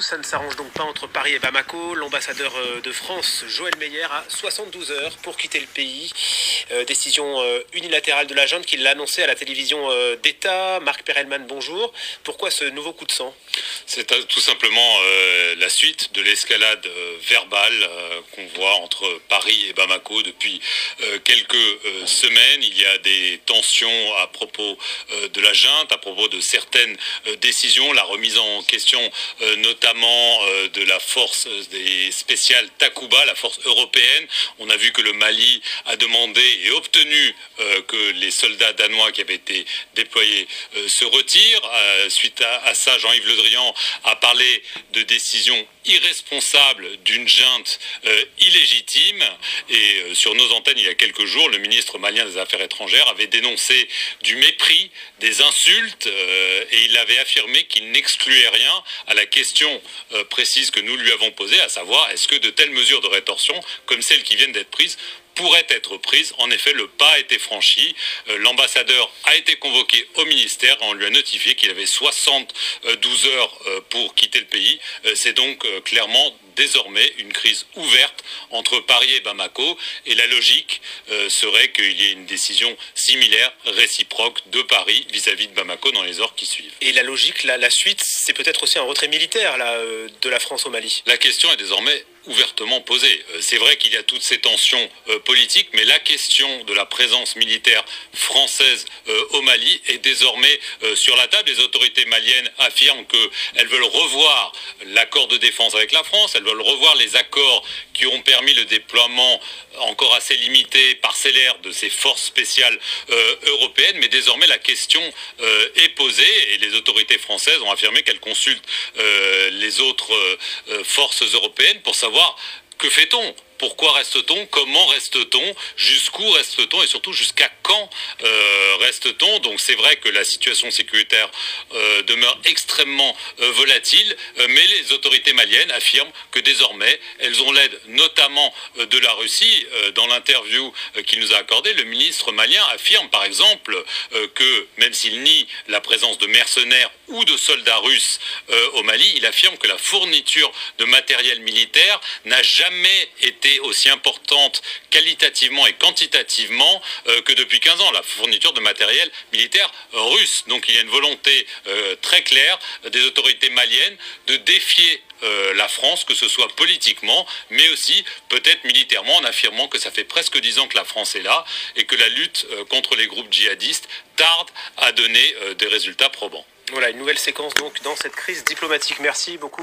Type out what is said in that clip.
Ça ne s'arrange donc pas entre Paris et Bamako. L'ambassadeur euh, de France, Joël Meyer, a 72 heures pour quitter le pays. Euh, décision euh, unilatérale de la junte qui l'a annoncé à la télévision d'État. Marc Perelman, bonjour. Pourquoi ce nouveau coup de sang? C'est tout simplement la suite de l'escalade verbale qu'on voit entre Paris et Bamako depuis quelques semaines. Il y a des tensions à propos de la junte, à propos de certaines décisions, la remise en question notamment euh, de la force des spéciales Takuba, la force européenne. On a vu que le Mali a demandé et obtenu euh, que les soldats danois qui avaient été déployés euh, se retirent. suite à, ça, Jean-Yves Le Drian a parlé de décisions irresponsables d'une junte illégitime. Et sur nos antennes, il y a quelques le ministre malien des Affaires étrangères avait dénoncé du mépris, des insultes, et il avait affirmé qu'il n'excluait rien à la question euh, précise que nous lui avons posée, à savoir est-ce que de telles mesures de rétorsion, comme celles qui viennent d'être prises, pourraient être prises? En effet, le pas a été franchi. Euh, l'ambassadeur a été convoqué au ministère. On lui a notifié qu'il avait 72 heures euh, pour quitter le pays. C'est donc clairement désormais une crise ouverte entre Paris et Bamako. Et la logique serait qu'il y ait une décision similaire, réciproque de Paris vis-à-vis de Bamako dans les heures qui suivent. Et la logique, la, la suite, c'est peut-être aussi un retrait militaire là, euh, de la France au Mali. La question est désormais ouvertement posée. Euh, c'est vrai qu'il y a toutes ces tensions euh, politiques, mais la question de la présence militaire française au Mali est désormais sur la table. Les autorités maliennes affirment qu'elles veulent revoir l'accord de défense avec la France, elles veulent revoir les accords qui ont permis le déploiement encore assez limité, parcellaire de ces forces spéciales européennes, mais désormais la question est posée et les autorités françaises ont affirmé qu'elles consultent les autres forces européennes pour savoir que fait-on? Pourquoi reste-t-on Comment reste-t-on Jusqu'où reste-t-on Et surtout, jusqu'à quand euh, reste-t-on Donc c'est vrai que la situation sécuritaire euh, demeure extrêmement euh, volatile, mais les autorités maliennes affirment que désormais, elles ont l'aide notamment de la Russie. dans l'interview qu'il nous a accordée, le ministre malien affirme par exemple que même s'il nie la présence de mercenaires ou de soldats russes au Mali, il affirme que la fourniture de matériel militaire n'a jamais été aussi importante qualitativement et quantitativement euh, que depuis 15 ans, la fourniture de matériel militaire russe. Donc il y a une volonté euh, très claire des autorités maliennes de défier euh, la France, que ce soit politiquement, mais aussi peut-être militairement, en affirmant que ça fait presque dix ans que la France est là et que la lutte contre les groupes djihadistes tarde à donner des résultats probants. Voilà, une nouvelle séquence donc dans cette crise diplomatique. Merci beaucoup.